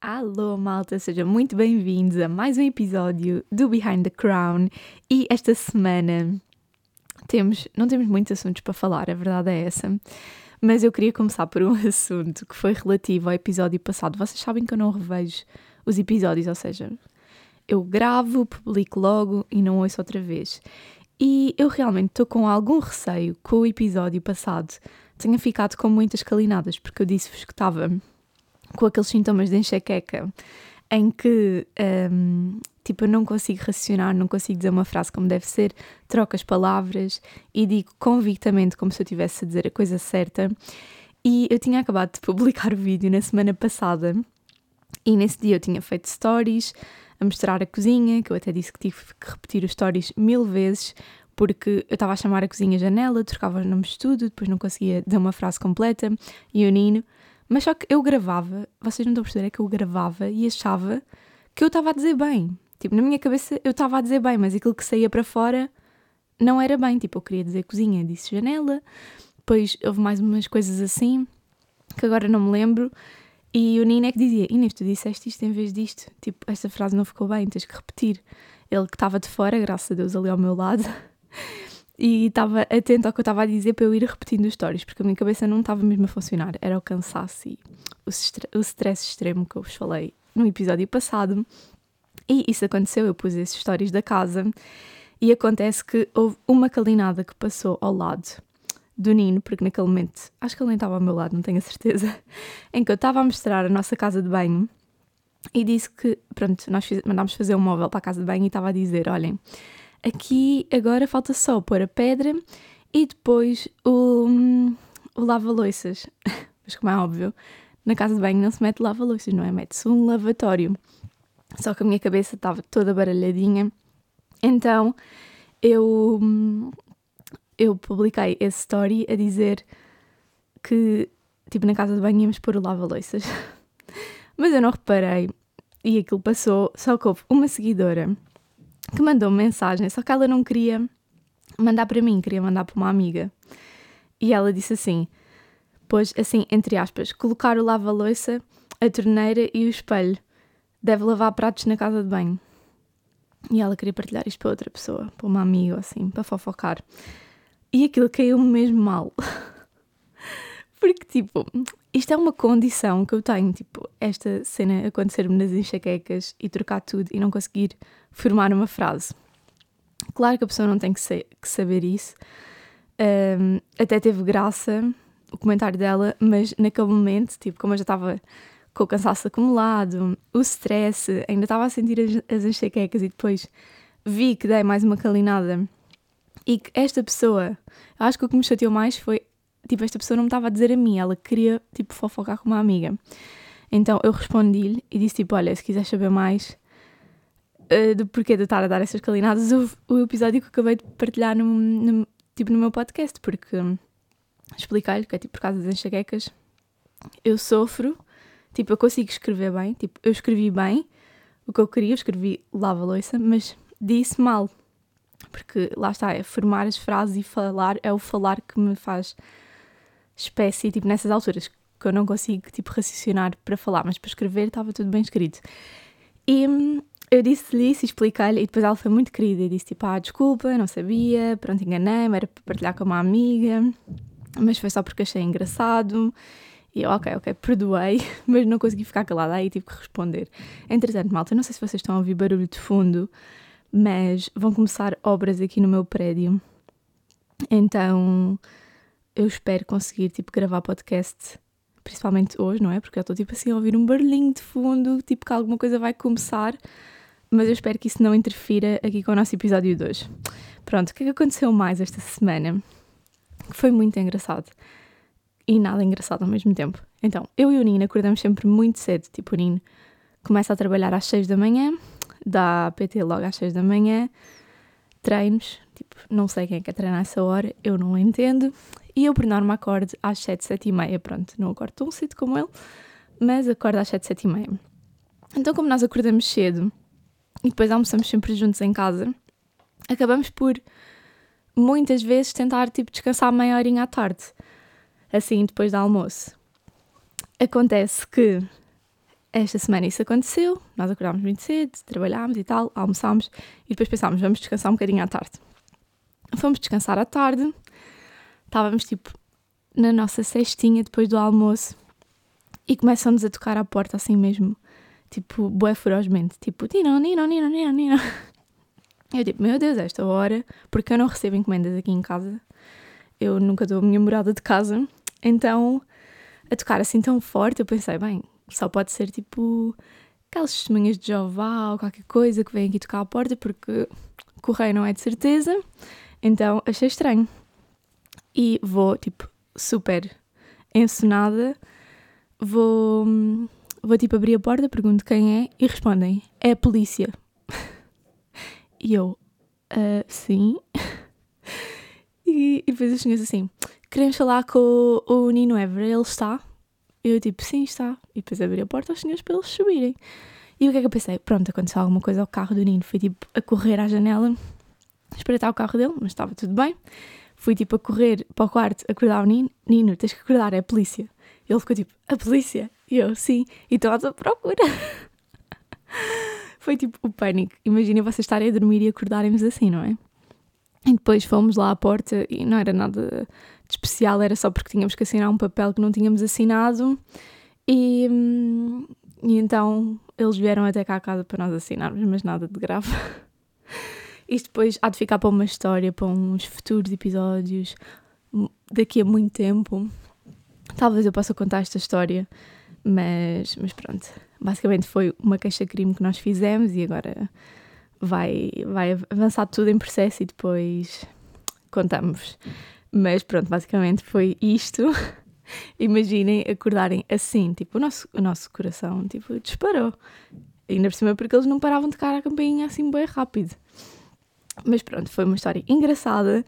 Alô, malta, sejam muito bem-vindos a mais um episódio do Behind the Crown. E esta semana temos, não temos muitos assuntos para falar, a verdade é essa. Mas eu queria começar por um assunto que foi relativo ao episódio passado. Vocês sabem que eu não revejo os episódios, ou seja, eu gravo, publico logo e não ouço outra vez. E eu realmente estou com algum receio que o episódio passado tenha ficado com muitas calinadas, porque eu disse-vos que estava com aqueles sintomas de enxaqueca em que um, tipo eu não consigo raciocinar, não consigo dizer uma frase como deve ser, troco as palavras e digo convictamente como se eu estivesse a dizer a coisa certa. E eu tinha acabado de publicar o vídeo na semana passada e nesse dia eu tinha feito stories a mostrar a cozinha, que eu até disse que tive que repetir os stories mil vezes porque eu estava a chamar a cozinha janela, trocava os nomes de tudo, depois não conseguia dizer uma frase completa e o Nino mas só que eu gravava, vocês não estão a perceber, é que eu gravava e achava que eu estava a dizer bem. Tipo, na minha cabeça eu estava a dizer bem, mas aquilo que saía para fora não era bem. Tipo, eu queria dizer cozinha, disse janela. Depois houve mais umas coisas assim, que agora não me lembro. E o Nino é que dizia: Inês, tu disseste isto em vez disto. Tipo, esta frase não ficou bem, tens que repetir. Ele que estava de fora, graças a Deus, ali ao meu lado, e estava atento ao que eu estava a dizer para eu ir repetindo os stories, porque a minha cabeça não estava mesmo a funcionar. Era o cansaço e o, stress extremo que eu vos falei no episódio passado. E isso aconteceu, eu pus esses stories da casa e acontece que houve uma calinada que passou ao lado do Nino, porque naquele momento, acho que ele nem estava ao meu lado, não tenho a certeza, em que eu estava a mostrar a nossa casa de banho e disse que, pronto, nós mandámos fazer um móvel para a casa de banho e estava a dizer: olhem Aqui agora falta só pôr a pedra e depois o, o lava-loiças. Mas como é óbvio, na casa de banho não se mete lava-loiças, não é? Mete-se um lavatório. Só que a minha cabeça estava toda baralhadinha. Então eu, eu publiquei esse story a dizer que, tipo, na casa de banho íamos pôr o lava-loiças. Mas eu não reparei e aquilo passou. Só que houve uma seguidora que mandou -me mensagem, só que ela não queria mandar para mim, queria mandar para uma amiga. E ela disse assim: Pois, assim, entre aspas, colocar o lava-loiça, a torneira e o espelho. Deve lavar pratos na casa de banho. E ela queria partilhar isto para outra pessoa, para uma amiga, assim, para fofocar. E aquilo caiu-me mesmo mal. Porque, tipo, isto é uma condição que eu tenho, tipo, esta cena acontecer-me nas enxaquecas e trocar tudo e não conseguir formar uma frase. Claro que a pessoa não tem que, ser, que saber isso. Um, até teve graça o comentário dela, mas naquele momento, tipo, como eu já estava com o cansaço acumulado, o stress, ainda estava a sentir as, as enxaquecas e depois vi que dei mais uma calinada e que esta pessoa, acho que o que me chateou mais foi, tipo, esta pessoa não me estava a dizer a mim, ela queria, tipo, fofocar com uma amiga. Então eu respondi-lhe e disse, tipo, olha, se quiseres saber mais, uh, do porquê de estar a dar essas calinadas, o, o episódio que acabei de partilhar no, no, tipo, no meu podcast, porque um, explicar-lhe que é tipo por causa das enxaquecas, eu sofro, tipo, eu consigo escrever bem, tipo, eu escrevi bem o que eu queria, eu escrevi lava-louça, mas disse mal, porque lá está, é formar as frases e falar, é o falar que me faz espécie, tipo, nessas alturas, que eu não consigo, tipo, raciocinar para falar, mas para escrever estava tudo bem escrito. E hum, eu disse-lhe isso expliquei-lhe, e depois ela foi muito querida e disse tipo, ah, desculpa, não sabia, pronto, enganei-me, era para partilhar com uma amiga, mas foi só porque achei engraçado. E eu, ok, ok, perdoei, mas não consegui ficar calada, aí tive que responder. Entretanto, malta, não sei se vocês estão a ouvir barulho de fundo, mas vão começar obras aqui no meu prédio. Então, eu espero conseguir, tipo, gravar podcast principalmente hoje, não é? Porque eu estou tipo assim a ouvir um barulhinho de fundo, tipo que alguma coisa vai começar mas eu espero que isso não interfira aqui com o nosso episódio de hoje. Pronto, o que é que aconteceu mais esta semana? Que foi muito engraçado e nada engraçado ao mesmo tempo. Então, eu e o Nino acordamos sempre muito cedo. Tipo, o Nino começa a trabalhar às 6 da manhã, dá PT logo às 6 da manhã, treinos, tipo, não sei quem é que é treinar essa hora, eu não entendo. E eu, por norma, acordo às 7, 7 e meia. Pronto, não acordo tão cedo como ele, mas acordo às 7, 7 e meia. Então, como nós acordamos cedo e depois almoçamos sempre juntos em casa, acabamos por muitas vezes tentar tipo descansar meia horinha à tarde, assim depois do almoço. Acontece que esta semana isso aconteceu, nós acordámos muito cedo, trabalhámos e tal, almoçámos e depois pensámos, vamos descansar um bocadinho à tarde. Fomos descansar à tarde, estávamos tipo na nossa cestinha depois do almoço e começam-nos a tocar à porta assim mesmo, tipo, bué ferozmente, tipo, Nino, Nino, Nino, Nino, Nino. Eu tipo, meu Deus, esta hora, porque eu não recebo encomendas aqui em casa, eu nunca dou a minha morada de casa, então a tocar assim tão forte, eu pensei, bem, só pode ser tipo aquelas testemunhas de Jeová ou qualquer coisa que vem aqui tocar à porta, porque correio não é de certeza, então achei estranho. E vou, tipo, super encenada, vou, vou tipo abrir a porta, pergunto quem é e respondem: é a polícia. e eu, uh, sim. e, e depois as senhoras assim: queremos falar com o, o Nino Ever, ele está? Eu tipo, sim, está. E depois abri a porta aos senhores para eles subirem. E o que é que eu pensei? Pronto, aconteceu alguma coisa ao carro do Nino. Fui tipo a correr à janela, espreitar o carro dele, mas estava tudo bem. Fui tipo a correr para o quarto, acordar o Nino. Nino, tens que acordar, é a polícia. Ele ficou tipo, a polícia? E eu, sim. E estão à tua procura. Foi tipo o pânico. Imaginem vocês estarem a dormir e acordarem-nos assim, não é? E depois fomos lá à porta e não era nada de especial, era só porque tínhamos que assinar um papel que não tínhamos assinado. E, e então eles vieram até cá à casa para nós assinarmos, mas nada de grave. Isto depois há de ficar para uma história, para uns futuros episódios, daqui a muito tempo. Talvez eu possa contar esta história, mas, mas pronto. Basicamente foi uma queixa-crime que nós fizemos e agora vai, vai avançar tudo em processo e depois contamos. Mas pronto, basicamente foi isto. Imaginem acordarem assim, tipo, o nosso, o nosso coração tipo, disparou. Ainda por cima porque eles não paravam de tocar a campainha assim bem rápido. Mas pronto, foi uma história engraçada.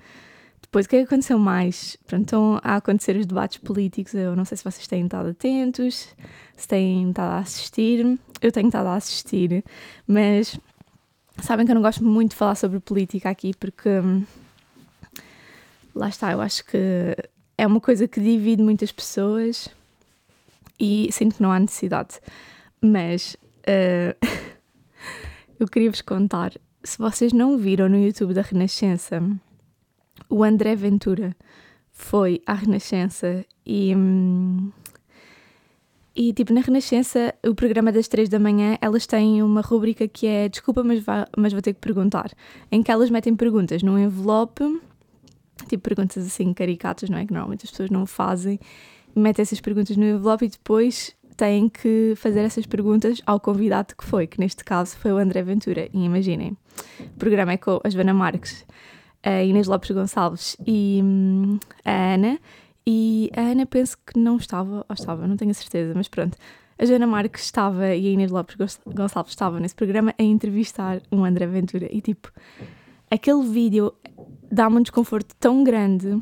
Depois, o que é que aconteceu mais? Pronto, estão a acontecer os debates políticos. Eu não sei se vocês têm estado atentos, se têm estado a assistir. Eu tenho estado a assistir, mas sabem que eu não gosto muito de falar sobre política aqui porque hum, lá está, eu acho que é uma coisa que divide muitas pessoas e sinto que não há necessidade. Mas uh, eu queria vos contar, se vocês não viram no YouTube da Renascença, o André Ventura foi à Renascença e. Hum, e, tipo, na Renascença, o programa das três da manhã, elas têm uma rubrica que é Desculpa, mas, vá, mas vou ter que perguntar. Em que elas metem perguntas num envelope tipo perguntas assim caricatas, não é? Que normalmente as pessoas não fazem, metem essas perguntas no envelope e depois têm que fazer essas perguntas ao convidado que foi, que neste caso foi o André Ventura. E imaginem, o programa é com a Joana Marques, a Inês Lopes Gonçalves e hum, a Ana. E a Ana penso que não estava, ou estava, não tenho a certeza, mas pronto. A Joana Marques estava e a Inês Lopes Gonçalves estavam nesse programa a entrevistar um André Ventura. E tipo, aquele vídeo dá-me um desconforto tão grande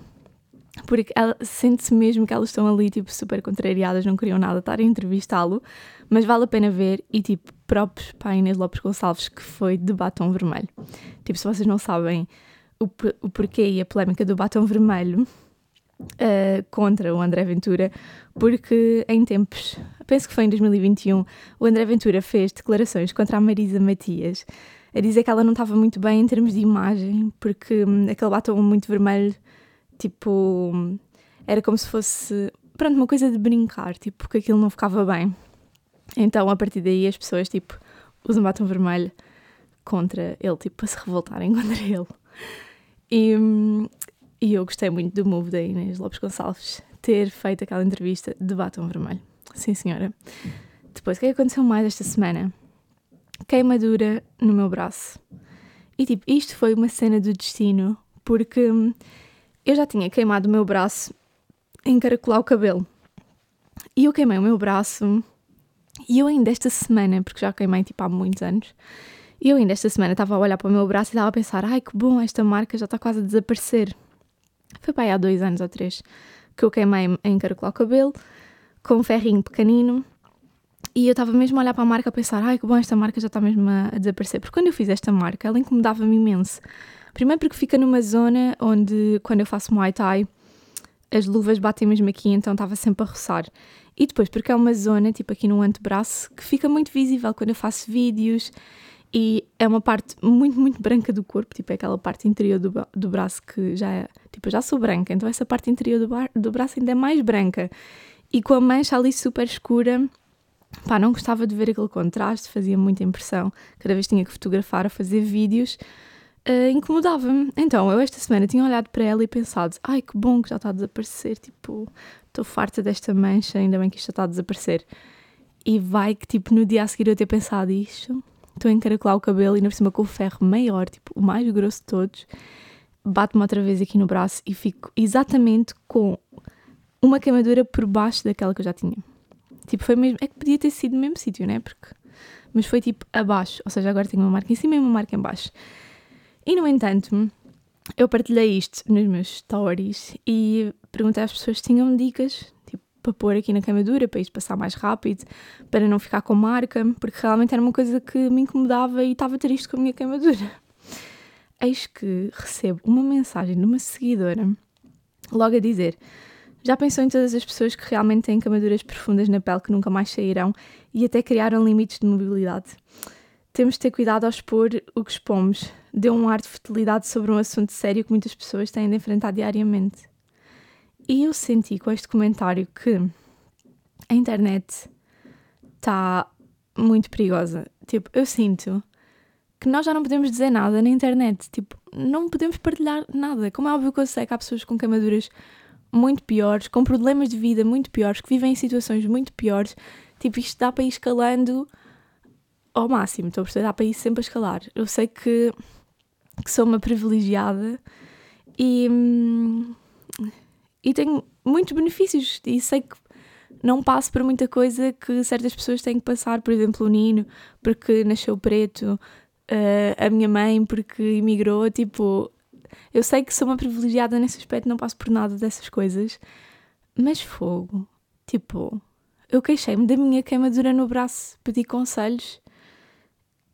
porque sente-se mesmo que elas estão ali, tipo, super contrariadas, não queriam nada estar a entrevistá-lo, mas vale a pena ver. E, tipo, próprios para Inês Lopes Gonçalves, que foi de batom vermelho. Tipo, se vocês não sabem o, o porquê e a polémica do batom vermelho uh, contra o André Ventura, porque em tempos, penso que foi em 2021, o André Ventura fez declarações contra a Marisa Matias a dizer que ela não estava muito bem em termos de imagem, porque hum, aquele batom muito vermelho, tipo, era como se fosse, pronto, uma coisa de brincar, tipo, que aquilo não ficava bem. Então, a partir daí, as pessoas, tipo, usam batom vermelho contra ele, tipo, para se revoltarem contra ele. E, e eu gostei muito do move da Inês Lopes Gonçalves ter feito aquela entrevista de batom vermelho. Sim, senhora. Depois, o que é aconteceu mais esta semana? queimadura no meu braço. E tipo, isto foi uma cena do destino, porque eu já tinha queimado o meu braço em caracolar o cabelo. E eu queimei o meu braço, e eu ainda esta semana, porque já queimei tipo há muitos anos, e eu ainda esta semana estava a olhar para o meu braço e estava a pensar: ai que bom, esta marca já está quase a desaparecer. Foi para aí há dois anos ou três que eu queimei em caracolar o cabelo, com um ferrinho pequenino, E eu estava mesmo a olhar para a marca a pensar, ai que bom, esta marca já está mesmo a, a desaparecer. Porque quando eu fiz esta marca, ela incomodava-me imenso. Primeiro porque fica numa zona onde, quando eu faço Muay Thai, as luvas batem mesmo aqui, então estava sempre a roçar. E depois porque é uma zona, tipo aqui no antebraço, que fica muito visível quando eu faço vídeos e é uma parte muito, muito branca do corpo, tipo é aquela parte interior do, do braço que já é, tipo eu já sou branca, então essa parte interior do, bar, do braço ainda é mais branca. E com a mancha ali super escura, pá, não gostava de ver aquele contraste, fazia muita impressão. Cada vez tinha que fotografar a fazer vídeos, uh, incomodava-me. Então, eu esta semana tinha olhado para ela e pensado, ai que bom que já está a desaparecer, tipo, estou farta desta mancha, ainda bem que isto já está a desaparecer. E vai que, tipo, no dia a seguir eu ter pensado isto, estou a encaracolar o cabelo e na cima com o ferro maior, tipo, o mais grosso de todos, bato-me outra vez aqui no braço e fico exatamente com uma queimadura por baixo daquela que eu já tinha. Tipo, foi mesmo. É que podia ter sido no mesmo sítio, né? Porque. Mas foi tipo abaixo. Ou seja, agora tenho uma marca em cima e uma marca em baixo. E no entanto, eu partilhei isto nos meus stories e perguntei às pessoas se tinham dicas, tipo, para pôr aqui na queimadura, para isto passar mais rápido, para não ficar com marca, porque realmente era uma coisa que me incomodava e estava triste com a minha queimadura. Eis que recebo uma mensagem de uma seguidora logo a dizer: já pensou em todas as pessoas que realmente têm camaduras profundas na pele que nunca mais sairão e até criaram limites de mobilidade? Temos de ter cuidado ao expor o que expomos. Deu um ar de fertilidade sobre um assunto sério que muitas pessoas têm de enfrentar diariamente. E eu senti com este comentário que a internet está muito perigosa. Tipo, eu sinto que nós já não podemos dizer nada na internet. Tipo, não podemos partilhar nada. Como é óbvio que eu sei que há pessoas com queimaduras muito piores, com problemas de vida muito piores, que vivem em situações muito piores. Tipo, isto dá para ir escalando ao máximo, estou a perceber? Dá para ir sempre a escalar. Eu sei que, que sou uma privilegiada e, e tenho muitos benefícios e sei que não passo por muita coisa que certas pessoas têm que passar, por exemplo, o Nino, porque nasceu preto, uh, a minha mãe, porque emigrou, tipo, eu sei que sou uma privilegiada nesse aspecto, não passo por nada dessas coisas, mas fogo. Tipo, eu queixei-me da minha queimadura no braço, pedi conselhos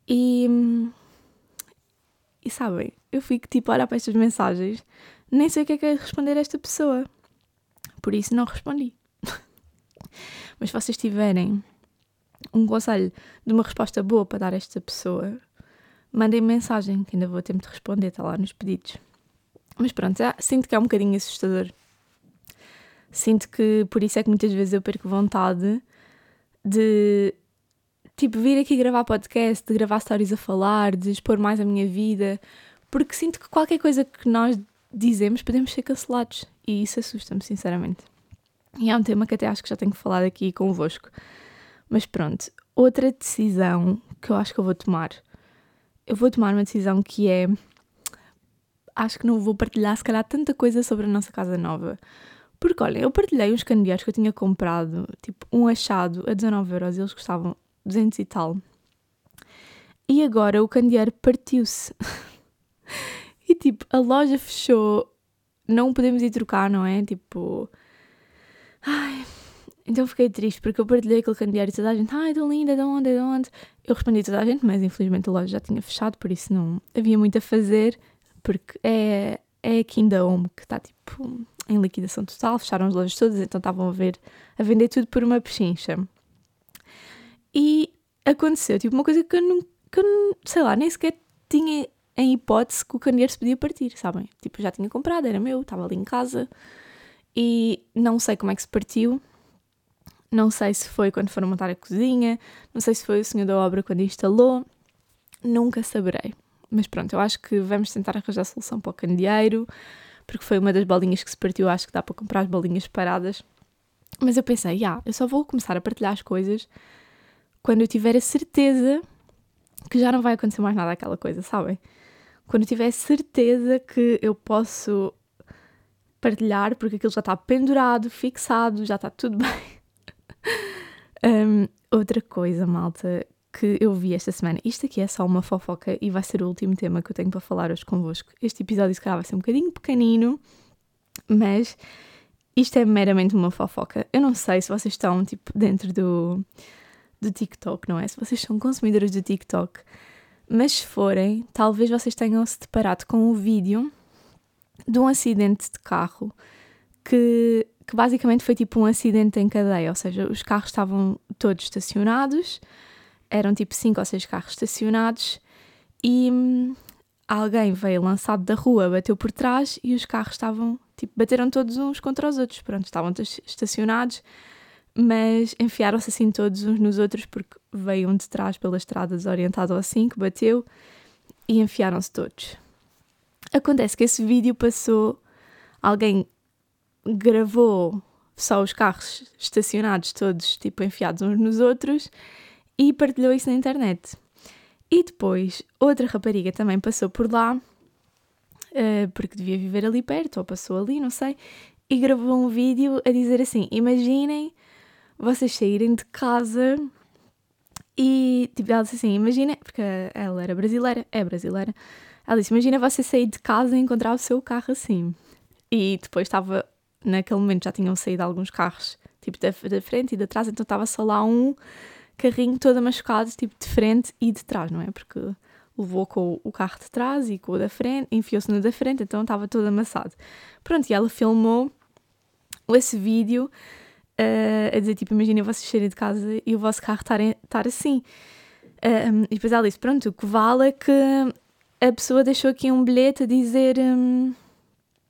e. E sabem, eu fico tipo a olhar para estas mensagens, nem sei o que é que é responder a esta pessoa. Por isso não respondi. Mas se vocês tiverem um conselho de uma resposta boa para dar a esta pessoa, mandem mensagem, que ainda vou ter tempo de responder, está lá nos pedidos. Mas pronto, já sinto que é um bocadinho assustador. Sinto que por isso é que muitas vezes eu perco vontade de tipo vir aqui gravar podcast, de gravar stories a falar, de expor mais a minha vida, porque sinto que qualquer coisa que nós dizemos podemos ser cancelados e isso assusta-me, sinceramente. E é um tema que até acho que já tenho falado aqui convosco. Mas pronto, outra decisão que eu acho que eu vou tomar. Eu vou tomar uma decisão que é acho que não vou partilhar, se calhar, tanta coisa sobre a nossa casa nova. Porque, olha, eu partilhei uns candeeiros que eu tinha comprado, tipo, um achado a 19 euros, e eles custavam 200 e tal. E agora o candeeiro partiu-se. e, tipo, a loja fechou, não podemos ir trocar, não é? Tipo. Ai. Então fiquei triste porque eu partilhei aquele candeeiro e toda a gente, ai, tão linda, de onde, de onde? Eu respondi a toda a gente, mas infelizmente a loja já tinha fechado, por isso não havia muito a fazer porque é, é aqui em Home que está tipo em liquidação total, fecharam as lojas todas, então estavam a ver a vender tudo por uma pechincha. E aconteceu tipo uma coisa que eu não, que eu, sei lá, nem sequer tinha em hipótese que o candeeiro se podia partir, sabem? Tipo, já tinha comprado, era meu, estava ali em casa e não sei como é que se partiu. Não sei se foi quando foram montar a cozinha, não sei se foi o senhor da obra quando instalou, nunca saberei. Mas pronto, eu acho que vamos tentar arranjar solução para o candeeiro, porque foi uma das bolinhas que se partiu, acho que dá para comprar as bolinhas paradas. Mas eu pensei, ah, eu só vou começar a partilhar as coisas quando eu tiver a certeza que já não vai acontecer mais nada aquela coisa, sabem? Quando eu tiver a certeza que eu posso partilhar, porque aquilo já está pendurado, fixado, já está tudo bem. um, outra coisa, malta, que eu vi esta semana. Isto aqui é só uma fofoca e vai ser o último tema que eu tenho para falar hoje convosco. Este episódio, se calhar, vai ser um bocadinho pequenino, mas isto é meramente uma fofoca. Eu não sei se vocês estão, tipo, dentro do, do TikTok, não é? Se vocês são consumidores do TikTok, mas se forem, talvez vocês tenham se deparado com um vídeo de um acidente de carro que, que basicamente foi tipo um acidente em cadeia, ou seja, os carros estavam todos estacionados, eram tipo cinco ou seis carros estacionados e hum, alguém veio lançado da rua, bateu por trás e os carros estavam, tipo, bateram todos uns contra os outros, pronto, estavam estacionados, mas enfiaram-se assim todos uns nos outros porque veio um de trás pela estrada desorientado assim, que bateu e enfiaram-se todos. Acontece que esse vídeo passou, alguém gravou só os carros estacionados todos, tipo, enfiados uns nos outros e partilhou isso na internet. E depois, outra rapariga também passou por lá, uh, porque devia viver ali perto, ou passou ali, não sei, e gravou um vídeo a dizer assim: Imaginem vocês saírem de casa e, tipo, ela disse assim: Imagina, porque ela era brasileira, é brasileira, ela disse: Imagina você sair de casa e encontrar o seu carro assim. E depois estava, naquele momento já tinham saído alguns carros, tipo, da, da frente e de trás, então estava só lá um carrinho todo machucado, tipo de frente e de trás, não é? Porque levou com o carro de trás e com o da frente, enfiou-se no da frente, então estava todo amassado. Pronto, e ela filmou esse vídeo uh, a dizer, tipo, imaginem vocês saírem de casa e o vosso carro estar, assim. Um, e depois ela disse, pronto, o que vale é que a pessoa deixou aqui um bilhete a dizer... Um,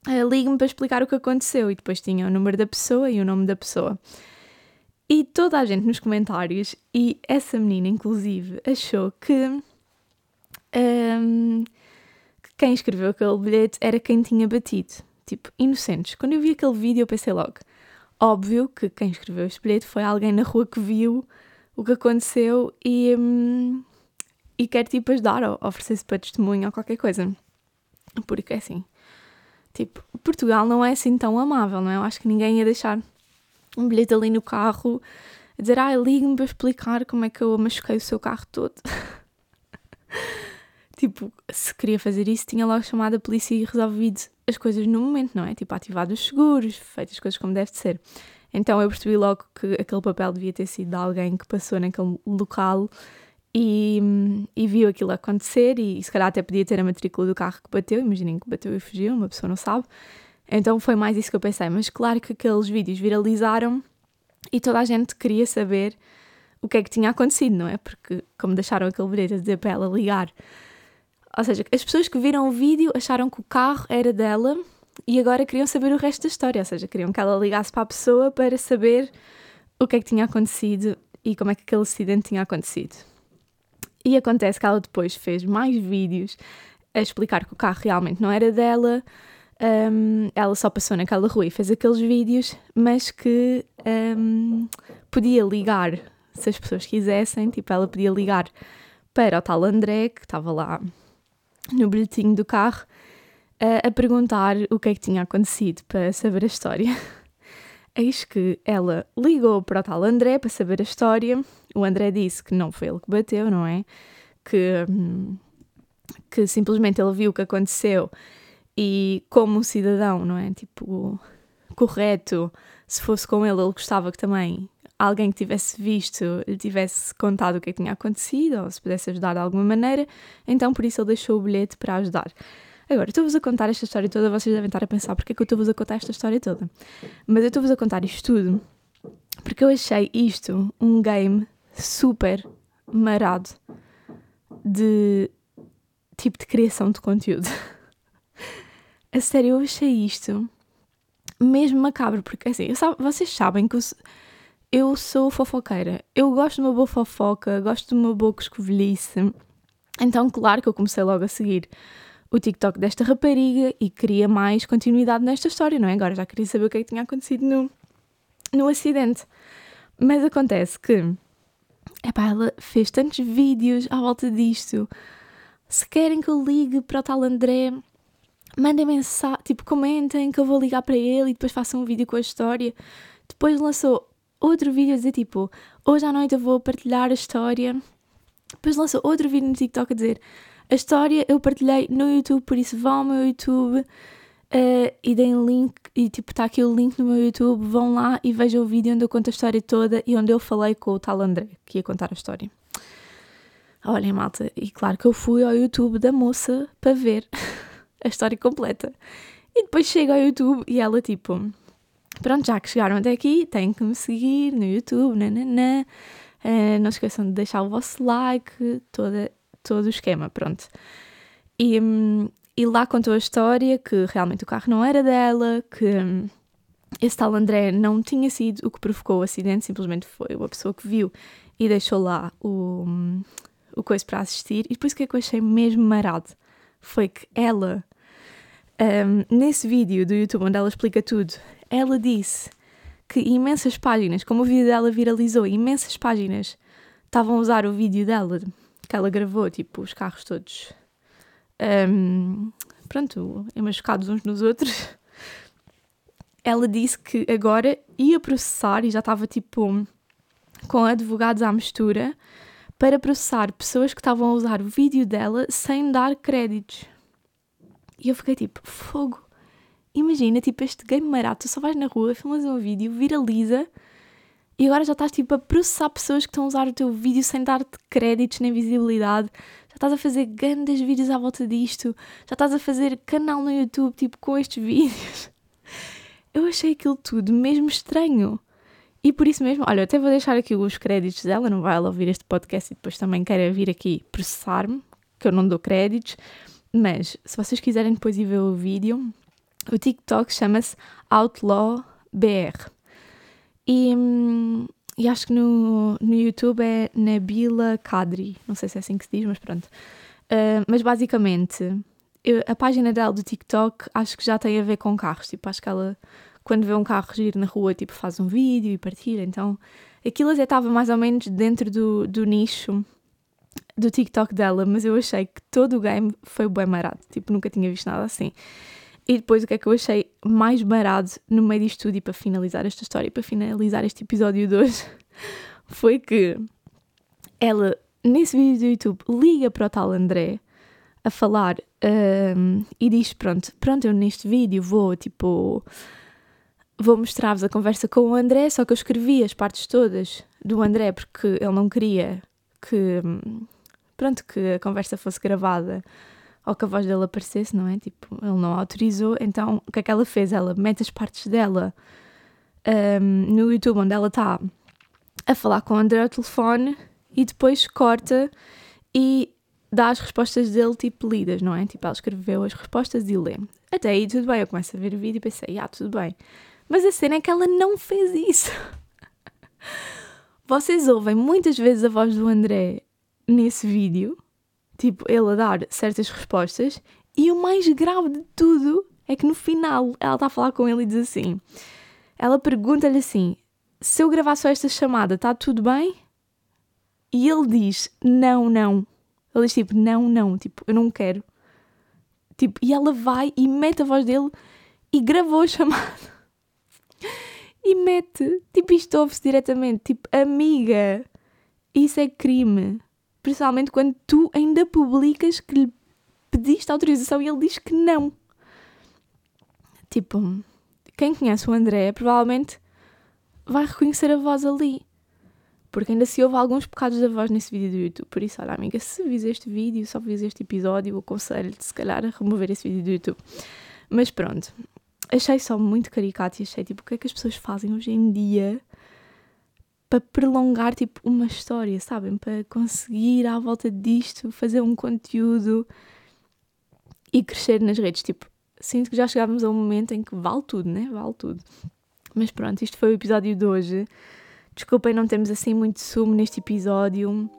uh, ligue-me para explicar o que aconteceu e depois tinha o número da pessoa e o nome da pessoa. E toda a gente nos comentários, e essa menina inclusive, achou que, um, que quem escreveu aquele bilhete era quem tinha batido. Tipo, inocentes. Quando eu vi aquele vídeo, eu pensei logo: óbvio que quem escreveu este bilhete foi alguém na rua que viu o que aconteceu e, um, e quer tipo ajudar ou oferecer-se para testemunho ou qualquer coisa. Porque é assim, tipo, Portugal não é assim tão amável, não é? Eu acho que ninguém ia deixar um bilhete ali no carro, a dizer, ah, ligue-me para explicar como é que eu machuquei o seu carro todo. tipo, se queria fazer isso, tinha logo chamado a polícia e resolvido as coisas no momento, não é? Tipo, ativado os seguros, feito as coisas como deve de ser. Então eu percebi logo que aquele papel devia ter sido de alguém que passou naquele local e, e viu aquilo acontecer e, e se calhar até podia ter a matrícula do carro que bateu, imaginem que bateu e fugiu, uma pessoa não sabe. Então foi mais isso que eu pensei. Mas claro que aqueles vídeos viralizaram e toda a gente queria saber o que é que tinha acontecido, não é? Porque, como deixaram aquele bilhete a dizer para ela ligar. Ou seja, as pessoas que viram o vídeo acharam que o carro era dela e agora queriam saber o resto da história. Ou seja, queriam que ela ligasse para a pessoa para saber o que é que tinha acontecido e como é que aquele acidente tinha acontecido. E acontece que ela depois fez mais vídeos a explicar que o carro realmente não era dela, um, ela só passou naquela rua e fez aqueles vídeos, mas que um, podia ligar se as pessoas quisessem, tipo, ela podia ligar para o tal André, que estava lá no bilhetinho do carro, a, a perguntar o que é que tinha acontecido para saber a história. Eis que ela ligou para o tal André para saber a história. O André disse que não foi ele que bateu, não é? Que, hum, que simplesmente ele viu o que aconteceu e como um cidadão, não é? Tipo, correto, se fosse com ele, ele gostava que também alguém que tivesse visto lhe tivesse contado o que, é que tinha acontecido ou se pudesse ajudar de alguma maneira, então por isso ele deixou o bilhete para ajudar. Agora, estou-vos a contar esta história toda, vocês devem estar a pensar porque é que eu estou-vos a contar esta história toda. Mas eu estou-vos a contar isto tudo porque eu achei isto um game super marado de tipo de criação de conteúdo. A sério, eu achei isto mesmo macabro, porque assim, eu, vocês sabem que eu, eu sou fofoqueira. Eu gosto de uma boa fofoca, gosto de uma boa coscovilhice. Então, claro que eu comecei logo a seguir o TikTok desta rapariga e queria mais continuidade nesta história, não é? Agora já queria saber o que é que tinha acontecido no, no acidente. Mas acontece que epá, ela fez tantos vídeos à volta disto. Se querem que eu ligue para o tal André, mandem mensagem, tipo, comentem que eu vou ligar para ele e depois façam um vídeo com a história. Depois lançou outro vídeo a dizer, tipo, hoje à noite eu vou partilhar a história. Depois lançou outro vídeo no TikTok a dizer, a história eu partilhei no YouTube, por isso vão ao meu YouTube Uh, e deem link, e tipo, está aqui o link no meu YouTube, vão lá e vejam o vídeo onde eu conto a história toda e onde eu falei com o tal André, que ia contar a história. Olhem, malta, e claro que eu fui ao YouTube da moça para ver a história completa. E depois chego ao YouTube e ela, tipo, pronto, já que chegaram até aqui, têm que me seguir no YouTube, nananã. Uh, não esqueçam de deixar o vosso like, toda, todo o esquema, pronto. E, um, e lá contou a história que realmente o carro não era dela, que hum, esse tal André não tinha sido o que provocou o acidente, simplesmente foi uma pessoa que viu e deixou lá o, hum, o coisa para assistir. E depois o que é que eu achei mesmo marado foi que ela, um, nesse vídeo do YouTube onde ela explica tudo, ela disse que imensas páginas, como o vídeo dela viralizou, imensas páginas estavam a usar o vídeo dela que ela gravou, tipo, os carros todos um, pronto, emachucados uns nos outros, ela disse que agora ia processar e já estava tipo com advogados à mistura para processar pessoas que estavam a usar o vídeo dela sem dar créditos. E eu fiquei tipo, fogo. Imagina, tipo, este game marato, tu só vais na rua, filmas um vídeo, viraliza e agora já estás tipo a processar pessoas que estão a usar o teu vídeo sem dar-te créditos nem visibilidade já estás a fazer grandes vídeos à volta disto, já estás a fazer canal no YouTube, tipo, com estes vídeos. Eu achei aquilo tudo mesmo estranho. E por isso mesmo, olha, até vou deixar aqui os créditos dela, não vai ela ouvir este podcast e depois também queira vir aqui processar-me, que eu não dou créditos. Mas, se vocês quiserem depois ir ver o vídeo, o TikTok chama-se Outlaw BR. E, hum, e acho que no, no YouTube é Nabila Kadri, não sei se é assim que se diz, mas pronto. Uh, mas basicamente, eu, a página dela do TikTok acho que já tem a ver com carros. Tipo, acho que ela, quando vê um carro ir na rua, tipo, faz um vídeo e partilha. Então, aquilo até estava mais ou menos dentro do, do nicho do TikTok dela, mas eu achei que todo o game foi bem marado. Tipo, nunca tinha visto nada assim. E depois o que é que eu achei mais barato no meio disto tudo e para finalizar esta história, para finalizar este episódio de hoje, foi que ela, nesse vídeo do YouTube, liga para o tal André a falar um, e diz: Pronto, pronto, eu neste vídeo vou tipo. Vou mostrar-vos a conversa com o André, só que eu escrevi as partes todas do André porque ele não queria que. Hum, pronto, que a conversa fosse gravada ou que a voz dele aparecesse, não é? Tipo, ele não autorizou, então o que é que ela fez? Ela mete as partes dela um, no YouTube onde ela está a falar com o André ao telefone e depois corta e dá as respostas dele tipo lidas, não é? Tipo, ela escreveu as respostas e lê. Até aí tudo bem, eu começo a ver o vídeo e pensei, ah, tudo bem. Mas a cena é que ela não fez isso. Vocês ouvem muitas vezes a voz do André nesse vídeo tipo, ele a dar certas respostas, e o mais grave de tudo é que no final ela está a falar com ele e diz assim: ela pergunta-lhe assim, se eu gravar só esta chamada, está tudo bem? E ele diz: não, não. Ele diz tipo: não, não, tipo, eu não quero. Tipo, e ela vai e mete a voz dele e gravou a chamada. e mete, tipo, isto ouve-se diretamente, tipo, amiga, isso é crime. Principalmente quando tu ainda publicas que lhe pediste autorização e ele diz que não. Tipo, quem conhece o André provavelmente vai reconhecer a voz ali. Porque ainda se ouve alguns bocados da voz nesse vídeo do YouTube. Por isso, olha, amiga, se vis este vídeo, só vis este episódio, aconselho-te, se calhar, a remover esse vídeo do YouTube. Mas pronto, achei só muito caricato e achei, tipo, o que é que as pessoas fazem hoje em dia para prolongar tipo uma história, sabem? Para conseguir à volta disto fazer um conteúdo e crescer nas redes. Tipo, sinto que já chegávamos a um momento em que vale tudo, né? Vale tudo. Mas pronto, isto foi o episódio de hoje. Desculpem não termos assim muito sumo neste episódio,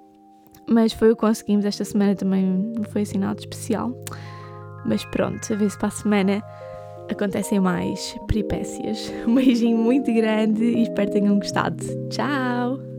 mas foi o que conseguimos. Esta semana também não foi assim nada especial. Mas pronto, a ver se para a semana acontecem mais peripécias. Um beijinho muito grande e espero tenham gostado. Tchau!